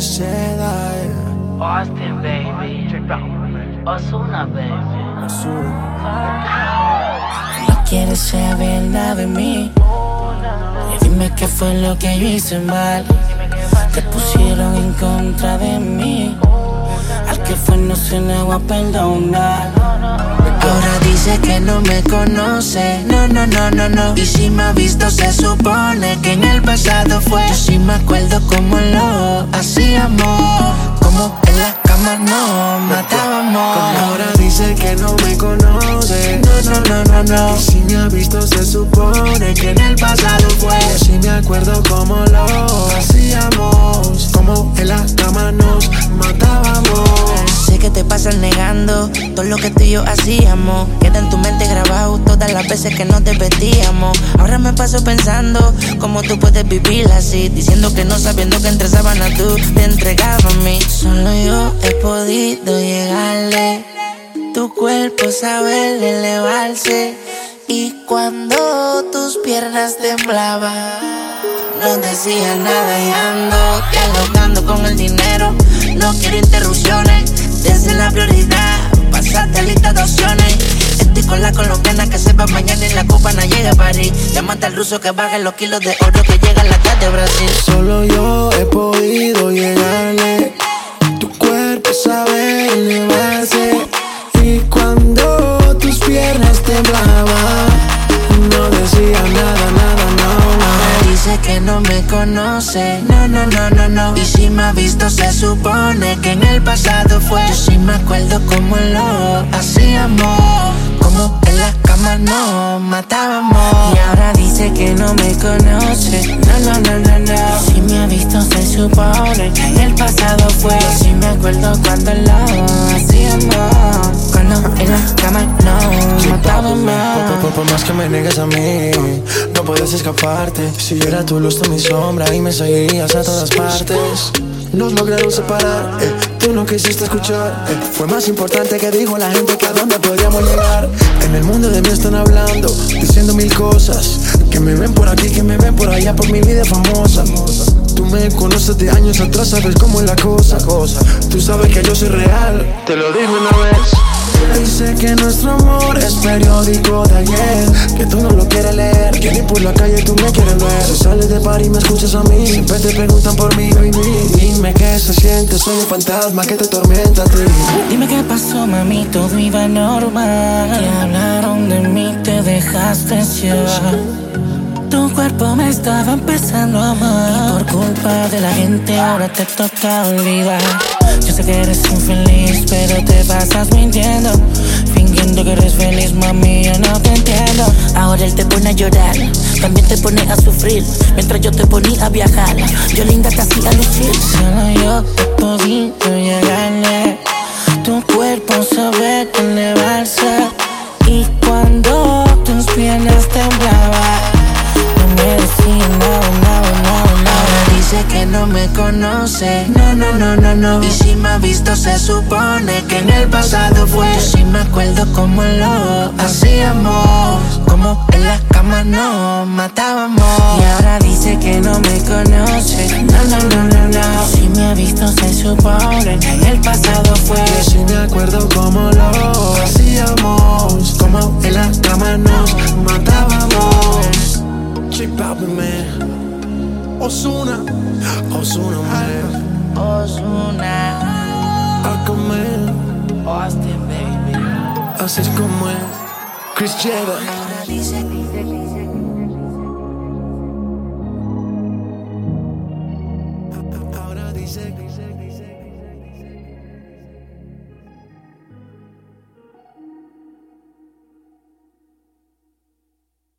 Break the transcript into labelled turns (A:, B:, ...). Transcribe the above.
A: Jedi.
B: Austin, baby. Osuna, baby.
C: No quieres saber nada de mí. Y dime qué fue lo que yo hice mal. Te pusieron en contra de mí. Al que fue no se le va a perdonar. Ahora dice que no me conoce. No, no, no, no, no. Y si me ha visto, se supone que en el pasado fue. Yo sí me acuerdo como lo Como en la cama no matábamos.
D: Ahora dice que no me conoce.
C: No, no, no, no, no.
D: Y si me ha visto, se supone que en el pasado fue. Yo sí me acuerdo como lo hacíamos.
C: Todo lo que tú y yo hacíamos. Queda en tu mente grabado todas las veces que nos desvestíamos. Ahora me paso pensando cómo tú puedes vivir así. Diciendo que no sabiendo que entre sábanas tú te entregabas a mí. Solo yo he podido llegarle. Tu cuerpo sabe elevarse. Y cuando tus piernas temblaban, no decía nada y ando dialogando con el dinero. No quiero interrupciones, desde la prioridad. Con la colombiana que sepa mañana y la copa no llega a París. Llámate al ruso que baje los kilos de oro que llega a la tarde de Brasil.
D: Solo yo he podido llegarle. Tu cuerpo sabe elevarse. Y cuando tus piernas temblaban, no decía nada, nada, no, no.
C: Dice que no me conoce, no, no, no, no, no. Y si me ha visto, se supone que en el pasado fue. Yo sí me acuerdo como lo hacíamos. Como en la cama nos matábamos. Y ahora dice que no me conoce, no, no, no, no, no. Si me ha visto, se supone que en el pasado fue. Sí me acuerdo cuando lo hacíamos. Cuando en la cama nos matábamos.
D: Por, por- más que me niegues a mí, no puedes escaparte. Si yo era tu luz, tú mi sombra y me seguirías a todas partes. Nos lograron separar, eh, tú no quisiste escuchar. eh, fue más importante que dijo la gente que a dónde podríamos llegar. En el mundo de mí están hablando, diciendo mil cosas. Que me ven por aquí, que me ven por allá, por mi vida famosa. Tú me conoces de años atrás, sabes cómo es la cosa. Tú sabes que yo soy real, te lo digo una vez. Dice que nuestro amor es periódico de ayer Que tú no lo quieres leer Ni por la calle tú me quieres ver Si sales de par y me escuchas a mí Siempre te preguntan por mí, Dime qué se siente, soy un fantasma que te tormenta a ti
C: Dime qué pasó, mami, todo iba normal. Que hablaron de mí, te dejaste llevar. Tu cuerpo me estaba empezando a amar. Y por culpa de la gente, ahora te toca olvidar. Yo sé que eres infeliz, pero te pasas mintiendo. A llorar, también te pone a sufrir. Mientras yo te ponía a viajar, yo linda te hacía lucir. Solo yo he podido llegarle. Tu cuerpo sabe elevarse. Y cuando tus piernas temblaban, no me decía nada, nada, nada, nada. Ahora dice que no me conoce, no, no, no, no. Y si me ha visto, se supone que en el pasado fue. Yo sí me acuerdo como lo hacíamos, como en la cama nos matábamos. Y ahora dice que no me conoce, no, no, no, no, no. Si me ha visto, se supone que en el pasado fue.
D: Yo sí me acuerdo cómo lo hacíamos Como en la cama nos matábamos Balvin, man Ozuna Ozuna, man
C: Ozuna,
D: Aquaman
B: Austin, baby.
D: Así es como es Chris Jedi